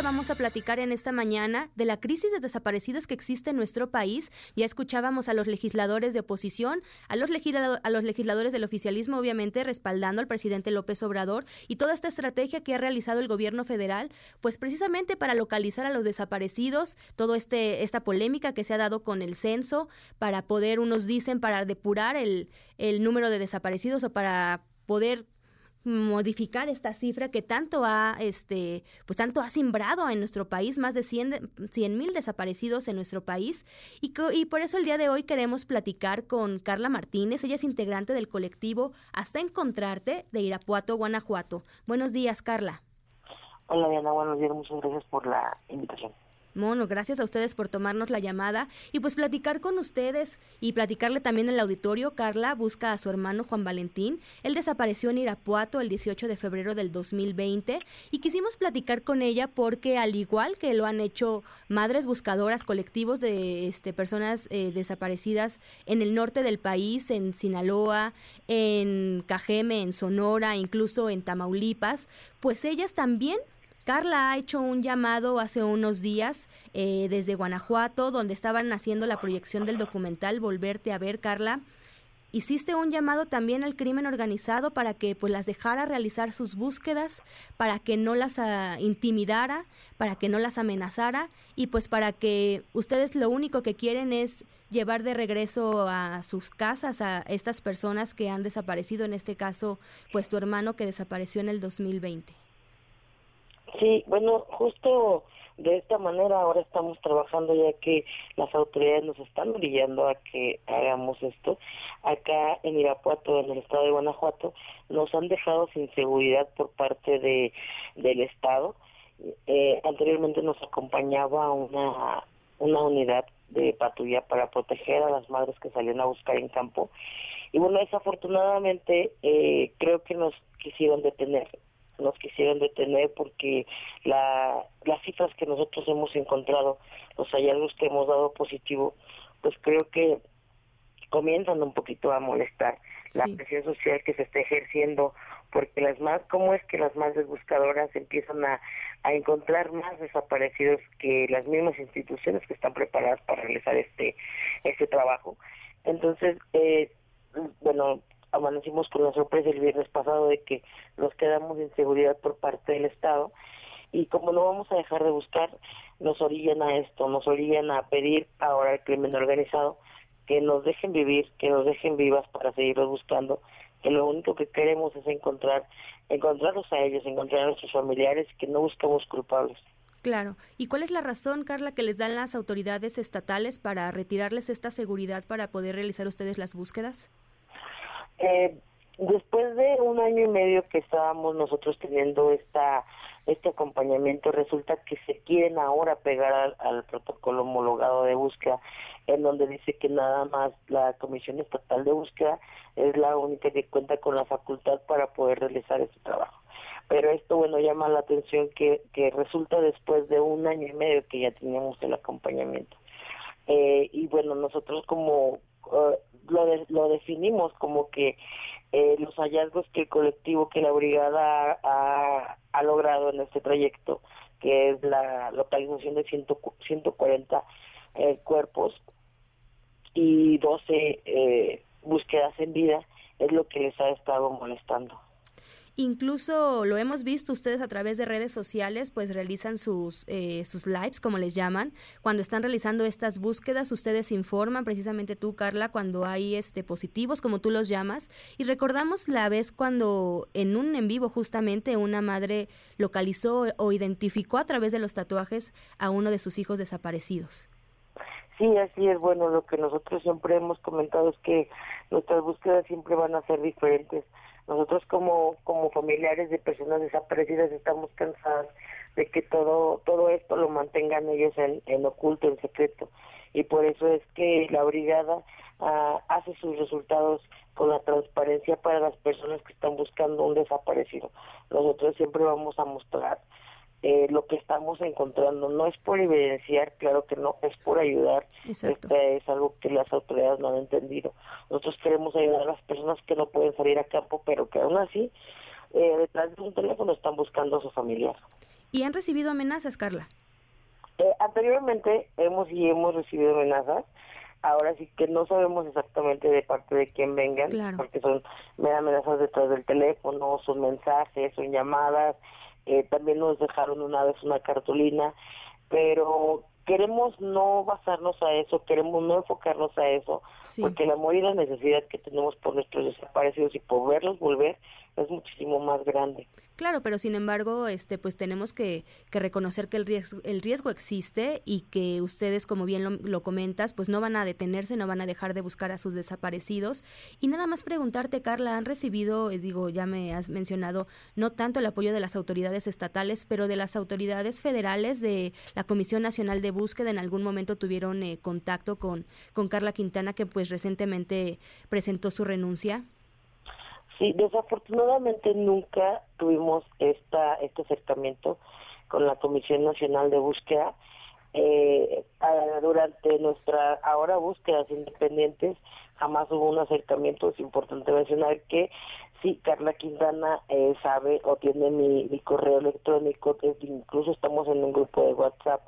vamos a platicar en esta mañana de la crisis de desaparecidos que existe en nuestro país. Ya escuchábamos a los legisladores de oposición, a los, a los legisladores del oficialismo, obviamente, respaldando al presidente López Obrador y toda esta estrategia que ha realizado el gobierno federal, pues precisamente para localizar a los desaparecidos, todo este esta polémica que se ha dado con el censo, para poder, unos dicen, para depurar el, el número de desaparecidos o para poder modificar esta cifra que tanto ha este pues tanto ha simbrado en nuestro país más de 100 mil desaparecidos en nuestro país. Y, y por eso el día de hoy queremos platicar con Carla Martínez. Ella es integrante del colectivo Hasta Encontrarte de Irapuato Guanajuato. Buenos días Carla. Hola Diana. Buenos días. Muchas gracias por la invitación Mono, gracias a ustedes por tomarnos la llamada y pues platicar con ustedes y platicarle también en el auditorio. Carla busca a su hermano Juan Valentín. Él desapareció en Irapuato el 18 de febrero del 2020 y quisimos platicar con ella porque al igual que lo han hecho madres buscadoras, colectivos de este, personas eh, desaparecidas en el norte del país, en Sinaloa, en Cajeme, en Sonora, incluso en Tamaulipas, pues ellas también Carla ha hecho un llamado hace unos días eh, desde Guanajuato, donde estaban haciendo la proyección del documental Volverte a ver, Carla. Hiciste un llamado también al crimen organizado para que pues las dejara realizar sus búsquedas, para que no las ah, intimidara, para que no las amenazara y pues para que ustedes lo único que quieren es llevar de regreso a sus casas a estas personas que han desaparecido, en este caso pues tu hermano que desapareció en el 2020. Sí, bueno, justo de esta manera ahora estamos trabajando ya que las autoridades nos están orillando a que hagamos esto. Acá en Irapuato, en el estado de Guanajuato, nos han dejado sin seguridad por parte de del estado. Eh, anteriormente nos acompañaba una una unidad de patrulla para proteger a las madres que salían a buscar en campo. Y bueno, desafortunadamente eh, creo que nos quisieron detener nos quisieron detener porque la, las cifras que nosotros hemos encontrado, los hallazgos que hemos dado positivo, pues creo que comienzan un poquito a molestar la presión social que se está ejerciendo porque las más cómo es que las madres buscadoras empiezan a, a encontrar más desaparecidos que las mismas instituciones que están preparadas para realizar este este trabajo entonces eh, bueno amanecimos con la sorpresa el viernes pasado de que nos quedamos en seguridad por parte del Estado y como no vamos a dejar de buscar, nos orillan a esto, nos orillan a pedir ahora al crimen organizado que nos dejen vivir, que nos dejen vivas para seguirlos buscando, que lo único que queremos es encontrar, encontrarlos a ellos, encontrar a nuestros familiares, que no buscamos culpables. Claro. ¿Y cuál es la razón, Carla, que les dan las autoridades estatales para retirarles esta seguridad para poder realizar ustedes las búsquedas? Eh, después de un año y medio que estábamos nosotros teniendo esta este acompañamiento, resulta que se quieren ahora pegar al, protocolo homologado de búsqueda, en donde dice que nada más la Comisión Estatal de Búsqueda es la única que cuenta con la facultad para poder realizar este trabajo. Pero esto, bueno, llama la atención que, resulta después de un año y medio que ya teníamos el acompañamiento. Eh, y bueno, nosotros como uh, lo, lo definimos como que eh, los hallazgos que el colectivo, que la brigada ha, ha logrado en este trayecto, que es la localización de 100, 140 eh, cuerpos y 12 eh, búsquedas en vida, es lo que les ha estado molestando. Incluso lo hemos visto ustedes a través de redes sociales, pues realizan sus, eh, sus lives, como les llaman. Cuando están realizando estas búsquedas, ustedes informan, precisamente tú, Carla, cuando hay este positivos, como tú los llamas. Y recordamos la vez cuando en un en vivo justamente una madre localizó o identificó a través de los tatuajes a uno de sus hijos desaparecidos. Sí, así es. Bueno, lo que nosotros siempre hemos comentado es que nuestras búsquedas siempre van a ser diferentes nosotros como, como familiares de personas desaparecidas estamos cansadas de que todo, todo esto lo mantengan ellos en, en oculto, en secreto. Y por eso es que la brigada ah, hace sus resultados con la transparencia para las personas que están buscando un desaparecido. Nosotros siempre vamos a mostrar eh, lo que estamos encontrando. No es por evidenciar, claro que no, es por ayudar. Este es algo que las autoridades no han entendido. Nosotros queremos ayudar a las personas que no pueden salir a campo, pero que aún así, eh, detrás de un teléfono están buscando a su familiar. ¿Y han recibido amenazas, Carla? Eh, anteriormente hemos y hemos recibido amenazas. Ahora sí que no sabemos exactamente de parte de quién vengan, porque son amenazas detrás del teléfono, son mensajes, son llamadas, eh, también nos dejaron una vez una cartulina, pero queremos no basarnos a eso, queremos no enfocarnos a eso, porque el amor y la necesidad que tenemos por nuestros desaparecidos y por verlos volver es muchísimo más grande. Claro, pero sin embargo, este, pues tenemos que, que reconocer que el riesgo, el riesgo existe y que ustedes, como bien lo, lo, comentas, pues no van a detenerse, no van a dejar de buscar a sus desaparecidos. Y nada más preguntarte, Carla, ¿han recibido, eh, digo, ya me has mencionado, no tanto el apoyo de las autoridades estatales, pero de las autoridades federales, de la Comisión Nacional de Búsqueda, en algún momento tuvieron eh, contacto con, con Carla Quintana, que pues recientemente presentó su renuncia? Sí, desafortunadamente nunca tuvimos esta este acercamiento con la Comisión Nacional de Búsqueda. Eh, durante nuestra ahora búsquedas independientes jamás hubo un acercamiento. Es importante mencionar que sí, Carla Quintana eh, sabe o tiene mi, mi correo electrónico, incluso estamos en un grupo de WhatsApp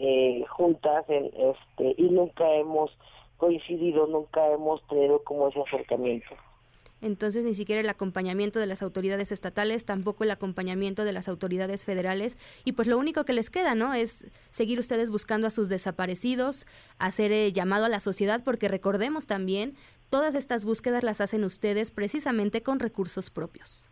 eh, juntas en, este y nunca hemos coincidido, nunca hemos tenido como ese acercamiento entonces ni siquiera el acompañamiento de las autoridades estatales, tampoco el acompañamiento de las autoridades federales y pues lo único que les queda, ¿no? Es seguir ustedes buscando a sus desaparecidos, hacer eh, llamado a la sociedad porque recordemos también, todas estas búsquedas las hacen ustedes precisamente con recursos propios.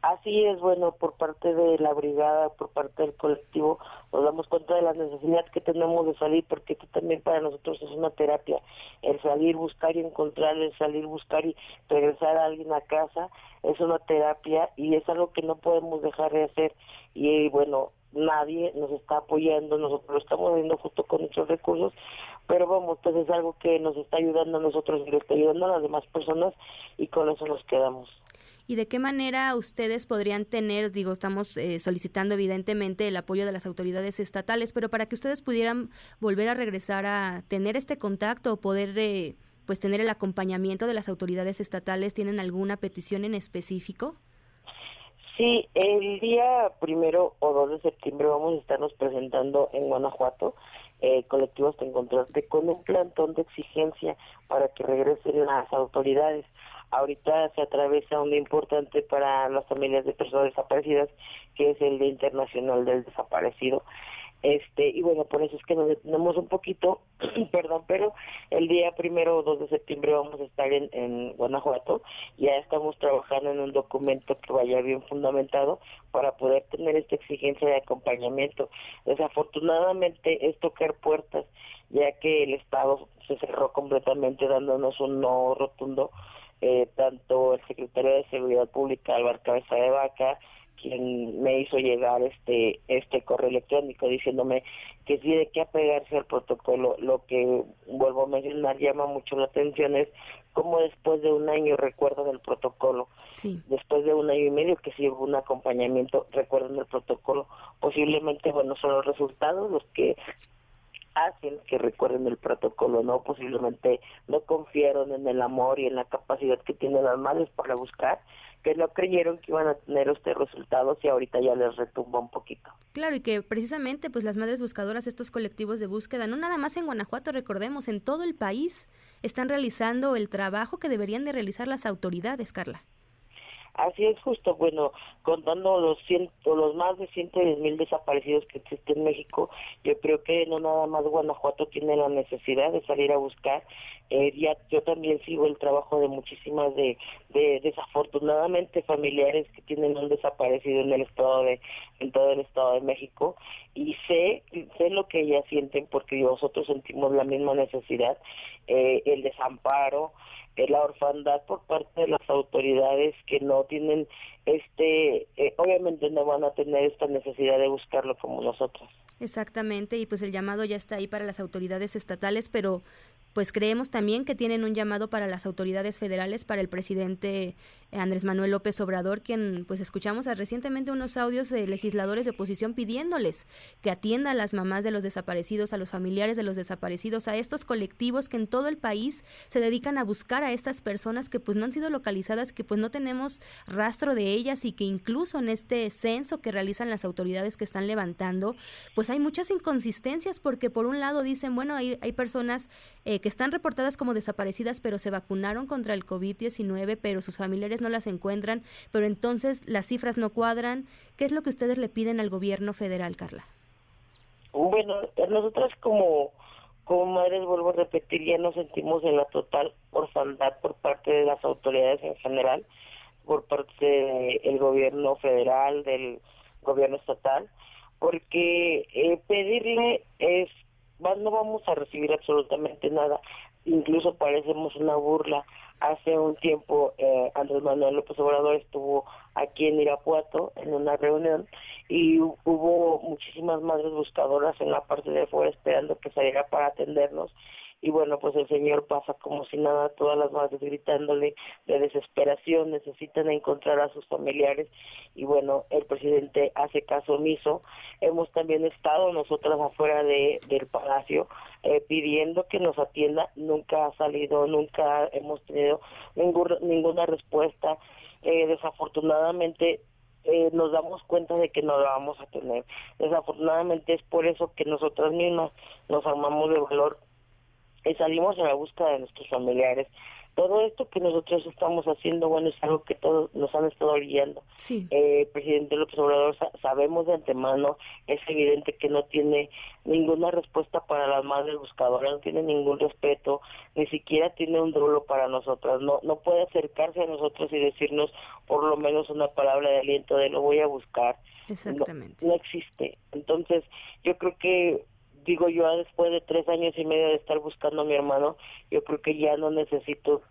Así es, bueno, por parte de la brigada, por parte del colectivo, nos damos cuenta de la necesidad que tenemos de salir, porque esto también para nosotros es una terapia, el salir, buscar y encontrar, el salir, buscar y regresar a alguien a casa, es una terapia y es algo que no podemos dejar de hacer. Y bueno, nadie nos está apoyando, nosotros lo estamos haciendo justo con nuestros recursos, pero vamos, pues es algo que nos está ayudando a nosotros y le está ayudando a las demás personas y con eso nos quedamos y de qué manera ustedes podrían tener, digo, estamos eh, solicitando evidentemente el apoyo de las autoridades estatales, pero para que ustedes pudieran volver a regresar a tener este contacto o poder eh, pues tener el acompañamiento de las autoridades estatales, ¿tienen alguna petición en específico? Sí, el día primero o dos de septiembre vamos a estarnos presentando en Guanajuato, eh, colectivos de encontrarte con un plantón de exigencia para que regresen las autoridades ahorita se atraviesa un importante para las familias de personas desaparecidas, que es el Día Internacional del Desaparecido. Este, y bueno, por eso es que nos detenemos un poquito, perdón, pero el día primero o 2 de septiembre vamos a estar en, en Guanajuato. Ya estamos trabajando en un documento que vaya bien fundamentado para poder tener esta exigencia de acompañamiento. Desafortunadamente es tocar puertas, ya que el Estado se cerró completamente dándonos un no rotundo eh, tanto el secretario de Seguridad Pública, Álvaro Cabeza de Vaca, quien me hizo llegar este este correo electrónico diciéndome que de qué apegarse al protocolo. Lo que vuelvo a mencionar llama mucho la atención es cómo después de un año recuerdan el protocolo. Después de un año y medio que sí hubo un acompañamiento, recuerdan el protocolo. Posiblemente, bueno, son los resultados los que hacen que recuerden el protocolo, ¿no? Posiblemente no confiaron en el amor y en la capacidad que tienen las madres para buscar, que no creyeron que iban a tener estos resultados y ahorita ya les retumba un poquito. Claro, y que precisamente pues las madres buscadoras, estos colectivos de búsqueda, no nada más en Guanajuato, recordemos, en todo el país están realizando el trabajo que deberían de realizar las autoridades, Carla. Así es justo, bueno, contando los ciento, los más de 110 mil desaparecidos que existen en México, yo creo que no nada más Guanajuato tiene la necesidad de salir a buscar. Eh, ya, yo también sigo el trabajo de muchísimas de, de desafortunadamente familiares que tienen un desaparecido en el estado de, en todo el estado de México y sé, sé lo que ellas sienten porque nosotros sentimos la misma necesidad, eh, el desamparo, la orfandad por parte de las autoridades que no tienen este eh, obviamente no van a tener esta necesidad de buscarlo como nosotros. Exactamente y pues el llamado ya está ahí para las autoridades estatales pero pues creemos también que tienen un llamado para las autoridades federales, para el presidente Andrés Manuel López Obrador, quien pues escuchamos recientemente unos audios de legisladores de oposición pidiéndoles que atienda a las mamás de los desaparecidos, a los familiares de los desaparecidos, a estos colectivos que en todo el país se dedican a buscar a estas personas que pues no han sido localizadas, que pues no tenemos rastro de ellas y que incluso en este censo que realizan las autoridades que están levantando, pues hay muchas inconsistencias porque por un lado dicen, bueno, hay, hay personas eh, que están reportadas como desaparecidas pero se vacunaron contra el COVID-19, pero sus familiares no las encuentran, pero entonces las cifras no cuadran. ¿Qué es lo que ustedes le piden al gobierno federal, Carla? Bueno, nosotras como, como madres, vuelvo a repetir, ya nos sentimos en la total orfandad por parte de las autoridades en general, por parte del gobierno federal, del gobierno estatal, porque eh, pedirle es, no vamos a recibir absolutamente nada, incluso parecemos una burla Hace un tiempo eh, Andrés Manuel López Obrador estuvo aquí en Irapuato en una reunión y hubo muchísimas madres buscadoras en la parte de afuera esperando que saliera para atendernos y bueno, pues el señor pasa como si nada, todas las madres gritándole de desesperación, necesitan encontrar a sus familiares y bueno, el presidente hace caso omiso. Hemos también estado nosotras afuera de, del palacio eh, pidiendo que nos atienda, nunca ha salido, nunca hemos tenido ninguna respuesta. Eh, desafortunadamente eh, nos damos cuenta de que no la vamos a tener. Desafortunadamente es por eso que nosotras mismas nos armamos de valor y salimos a la búsqueda de nuestros familiares. Todo esto que nosotros estamos haciendo, bueno, es algo que todos nos han estado guiando. Sí. Eh, presidente López Obrador, sabemos de antemano, es evidente que no tiene ninguna respuesta para las madres buscadoras, no tiene ningún respeto, ni siquiera tiene un drulo para nosotras, no, no puede acercarse a nosotros y decirnos por lo menos una palabra de aliento de lo voy a buscar. Exactamente. no existe. Entonces, yo creo que digo yo, después de tres años y medio de estar buscando a mi hermano, yo creo que ya no necesito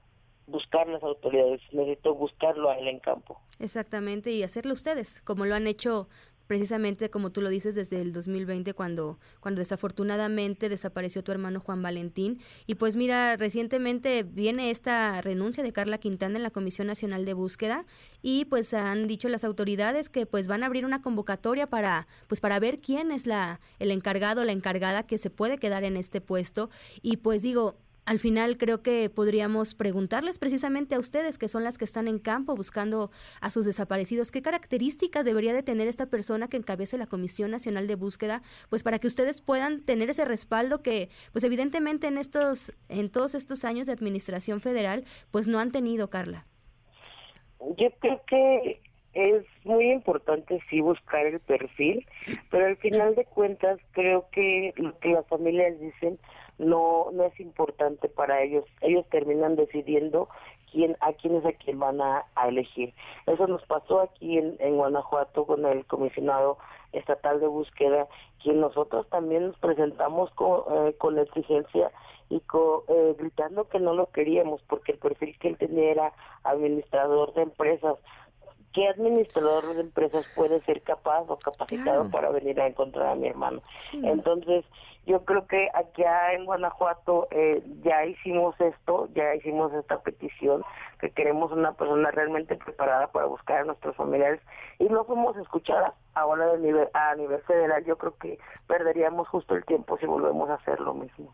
buscar las autoridades, necesito buscarlo a él en campo. Exactamente, y hacerlo ustedes, como lo han hecho precisamente como tú lo dices desde el 2020 cuando cuando desafortunadamente desapareció tu hermano Juan Valentín. Y pues mira recientemente viene esta renuncia de Carla Quintana en la Comisión Nacional de Búsqueda y pues han dicho las autoridades que pues van a abrir una convocatoria para pues para ver quién es la el encargado la encargada que se puede quedar en este puesto. Y pues digo al final creo que podríamos preguntarles precisamente a ustedes, que son las que están en campo buscando a sus desaparecidos, qué características debería de tener esta persona que encabece la Comisión Nacional de Búsqueda, pues para que ustedes puedan tener ese respaldo que, pues evidentemente en estos, en todos estos años de administración federal, pues no han tenido, Carla. Yo creo que es muy importante sí buscar el perfil, pero al final de cuentas creo que lo que las familias dicen no no es importante para ellos. Ellos terminan decidiendo quién a quién es a quién van a, elegir. Eso nos pasó aquí en, en, Guanajuato con el comisionado estatal de búsqueda, quien nosotros también nos presentamos con, eh, con exigencia y eh, gritando que no lo queríamos porque el perfil que él tenía era administrador de empresas ¿qué administrador de empresas puede ser capaz o capacitado para venir a encontrar a mi hermano? Entonces, yo creo que aquí en Guanajuato eh, ya hicimos esto, ya hicimos esta petición, que queremos una persona realmente preparada para buscar a nuestros familiares y no fuimos escuchadas ahora a nivel, a nivel federal. Yo creo que perderíamos justo el tiempo si volvemos a hacer lo mismo.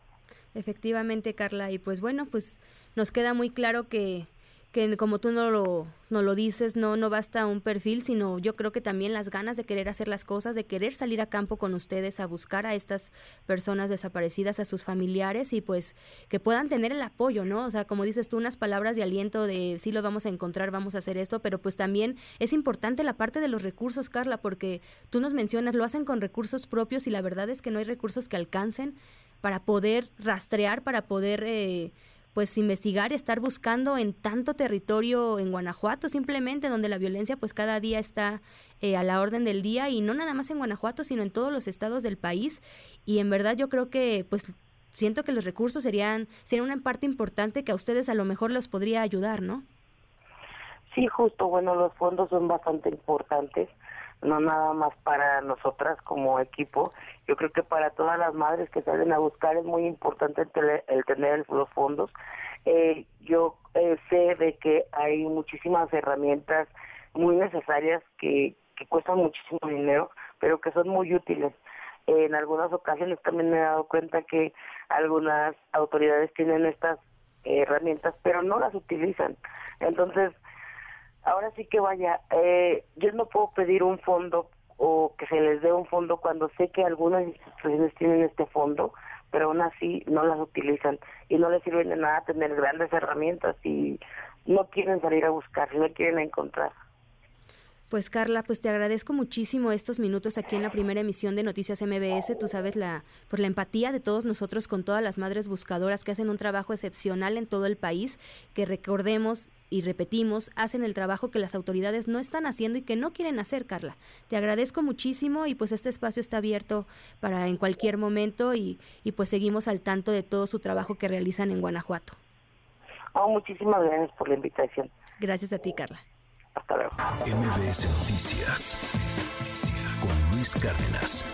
Efectivamente, Carla, y pues bueno, pues nos queda muy claro que que como tú no lo, no lo dices, no, no basta un perfil, sino yo creo que también las ganas de querer hacer las cosas, de querer salir a campo con ustedes a buscar a estas personas desaparecidas, a sus familiares y pues que puedan tener el apoyo, ¿no? O sea, como dices tú, unas palabras de aliento de sí lo vamos a encontrar, vamos a hacer esto, pero pues también es importante la parte de los recursos, Carla, porque tú nos mencionas, lo hacen con recursos propios y la verdad es que no hay recursos que alcancen para poder rastrear, para poder... Eh, pues investigar, estar buscando en tanto territorio en Guanajuato, simplemente donde la violencia pues cada día está eh, a la orden del día y no nada más en Guanajuato, sino en todos los estados del país. Y en verdad yo creo que pues siento que los recursos serían, serían una parte importante que a ustedes a lo mejor los podría ayudar, ¿no? Sí, justo, bueno, los fondos son bastante importantes no nada más para nosotras como equipo, yo creo que para todas las madres que salen a buscar es muy importante el, tener los fondos. Eh, yo eh, sé de que hay muchísimas herramientas muy necesarias que, que cuestan muchísimo dinero, pero que son muy útiles. En algunas ocasiones también me he dado cuenta que algunas autoridades tienen estas herramientas, pero no las utilizan. Entonces, ahora sí que vaya, eh, yo no puedo pedir un fondo o que se les dé un fondo cuando sé que algunas instituciones tienen este fondo, pero aún así no las utilizan y no les sirve de nada tener grandes herramientas y no quieren salir a buscar, no quieren encontrar. Pues Carla, pues te agradezco muchísimo estos minutos aquí en la primera emisión de Noticias MBS. Tú sabes la por la empatía de todos nosotros con todas las madres buscadoras que hacen un trabajo excepcional en todo el país, que recordemos y repetimos, hacen el trabajo que las autoridades no están haciendo y que no quieren hacer, Carla. Te agradezco muchísimo y pues este espacio está abierto para en cualquier momento y, y pues seguimos al tanto de todo su trabajo que realizan en Guanajuato. Oh, muchísimas gracias por la invitación. Gracias a ti, Carla. Hasta luego. MBS Noticias con Luis Cárdenas.